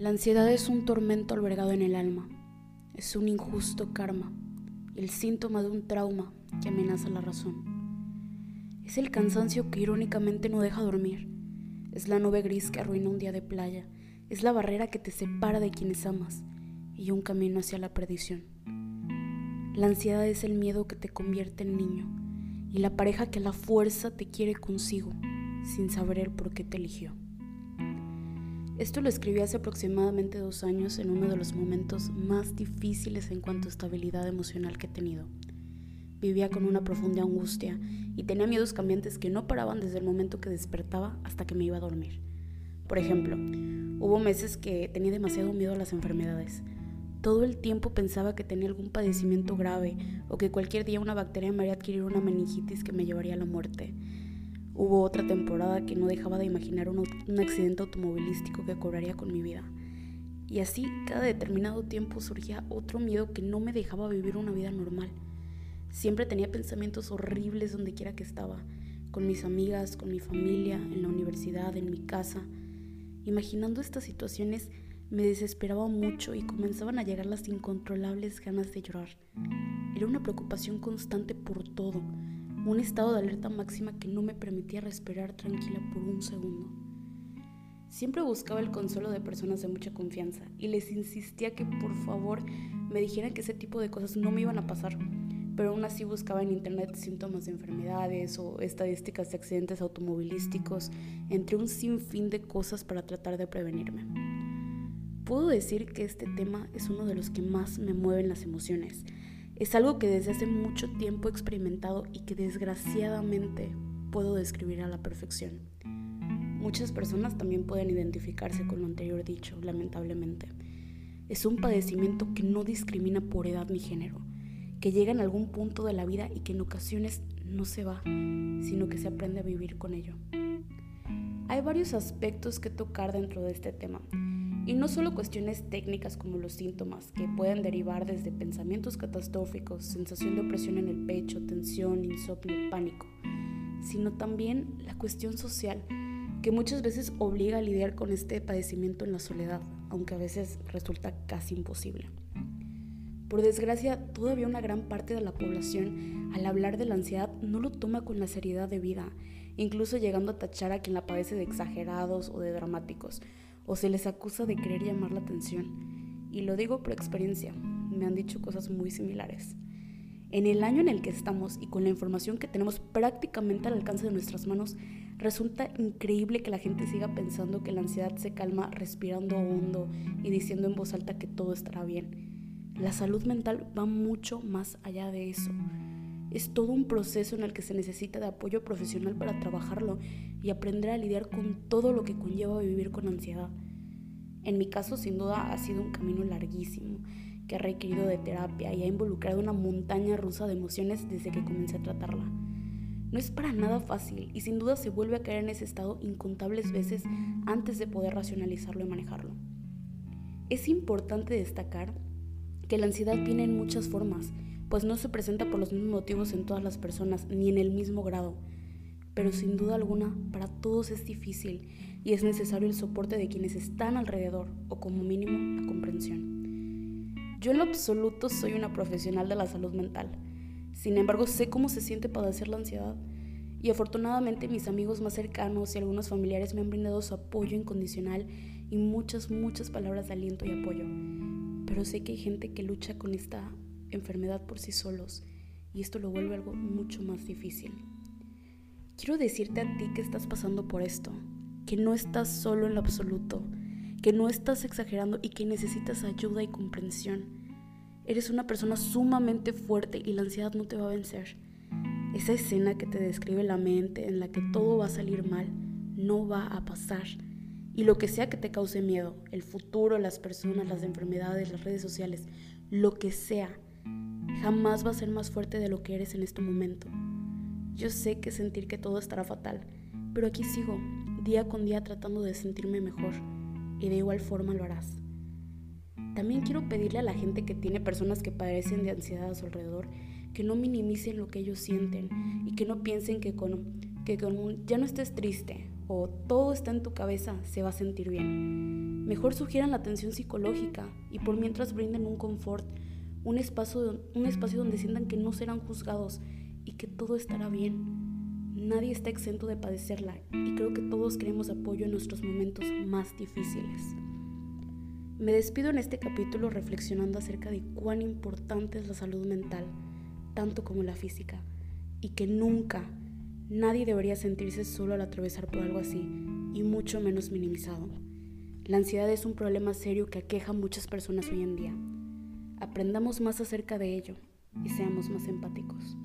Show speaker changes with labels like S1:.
S1: La ansiedad es un tormento albergado en el alma, es un injusto karma, el síntoma de un trauma que amenaza la razón. Es el cansancio que irónicamente no deja dormir, es la nube gris que arruina un día de playa, es la barrera que te separa de quienes amas y un camino hacia la perdición. La ansiedad es el miedo que te convierte en niño y la pareja que a la fuerza te quiere consigo sin saber el por qué te eligió. Esto lo escribí hace aproximadamente dos años en uno de los momentos más difíciles en cuanto a estabilidad emocional que he tenido. Vivía con una profunda angustia y tenía miedos cambiantes que no paraban desde el momento que despertaba hasta que me iba a dormir. Por ejemplo, hubo meses que tenía demasiado miedo a las enfermedades. Todo el tiempo pensaba que tenía algún padecimiento grave o que cualquier día una bacteria me haría adquirir una meningitis que me llevaría a la muerte. Hubo otra temporada que no dejaba de imaginar un, accidente automovilístico que cobraría con mi vida. Y así, cada determinado tiempo surgía otro miedo que no me dejaba vivir una vida normal. Siempre tenía pensamientos horribles donde quiera que estaba, con mis amigas, con mi familia, en la universidad, en mi casa. Imaginando estas situaciones me desesperaba mucho y comenzaban a llegar las incontrolables ganas de llorar. Era una preocupación constante por todo, un estado de alerta máxima que no me permitía respirar tranquila por un segundo. Siempre buscaba el consuelo de personas de mucha confianza y les insistía que por favor me dijeran que ese tipo de cosas no me iban a pasar, pero aún así buscaba en internet síntomas de enfermedades o estadísticas de accidentes automovilísticos, entre un sinfín de cosas para tratar de prevenirme. Puedo decir que este tema es uno de los que más me mueven las emociones, es algo que desde hace mucho tiempo he experimentado y que desgraciadamente puedo describir a la perfección. Muchas personas también pueden identificarse con lo anterior dicho, lamentablemente. Es un padecimiento que no discrimina por edad ni género, que llega en algún punto de la vida y que en ocasiones no se va, sino que se aprende a vivir con ello. Hay varios aspectos que tocar dentro de este tema y no solo cuestiones técnicas como los síntomas, que pueden derivar desde pensamientos catastróficos, sensación de opresión en el pecho, tensión, insomnio, pánico, sino también la cuestión social, que muchas veces obliga a lidiar con este padecimiento en la soledad, aunque a veces resulta casi imposible. Por desgracia, todavía una gran parte de la población, al hablar de la ansiedad, no lo toma con la seriedad de vida, incluso llegando a tachar a quien la padece de exagerados o de dramáticos, o se les acusa de querer llamar la atención. Y lo digo por experiencia, me han dicho cosas muy similares. En el año en el que estamos y con la información que tenemos prácticamente al alcance de nuestras manos, resulta increíble que la gente siga pensando que la ansiedad se calma respirando hondo y diciendo en voz alta que todo estará bien. La salud mental va mucho más allá de eso. Es todo un proceso en el que se necesita de apoyo profesional para trabajarlo y aprender a lidiar con todo lo que conlleva vivir con ansiedad. En mi caso, sin duda, ha sido un camino larguísimo, que ha requerido de terapia y ha involucrado una montaña rusa de emociones desde que comencé a tratarla. No es para nada fácil y sin duda se vuelve a caer en ese estado incontables veces antes de poder racionalizarlo y manejarlo. Es importante destacar que la ansiedad viene en muchas formas pues no se presenta por los mismos motivos en todas las personas, ni en el mismo grado. Pero sin duda alguna, para todos es difícil y es necesario el soporte de quienes están alrededor, o como mínimo la comprensión. Yo en lo absoluto soy una profesional de la salud mental. Sin embargo, sé cómo se siente padecer la ansiedad. Y afortunadamente mis amigos más cercanos y algunos familiares me han brindado su apoyo incondicional y muchas, muchas palabras de aliento y apoyo. Pero sé que hay gente que lucha con esta enfermedad por sí solos y esto lo vuelve algo mucho más difícil. Quiero decirte a ti que estás pasando por esto, que no estás solo en lo absoluto, que no estás exagerando y que necesitas ayuda y comprensión. Eres una persona sumamente fuerte y la ansiedad no te va a vencer. Esa escena que te describe la mente en la que todo va a salir mal, no va a pasar. Y lo que sea que te cause miedo, el futuro, las personas, las enfermedades, las redes sociales, lo que sea, jamás va a ser más fuerte de lo que eres en este momento. Yo sé que sentir que todo estará fatal, pero aquí sigo, día con día tratando de sentirme mejor, y de igual forma lo harás. También quiero pedirle a la gente que tiene personas que padecen de ansiedad a su alrededor que no minimicen lo que ellos sienten y que no piensen que con, que con un ya no estés triste o todo está en tu cabeza se va a sentir bien. Mejor sugieran la atención psicológica y por mientras brinden un confort, un espacio, un espacio donde sientan que no serán juzgados y que todo estará bien. Nadie está exento de padecerla y creo que todos queremos apoyo en nuestros momentos más difíciles. Me despido en este capítulo reflexionando acerca de cuán importante es la salud mental, tanto como la física, y que nunca nadie debería sentirse solo al atravesar por algo así, y mucho menos minimizado. La ansiedad es un problema serio que aqueja a muchas personas hoy en día. Aprendamos más acerca de ello y seamos más empáticos.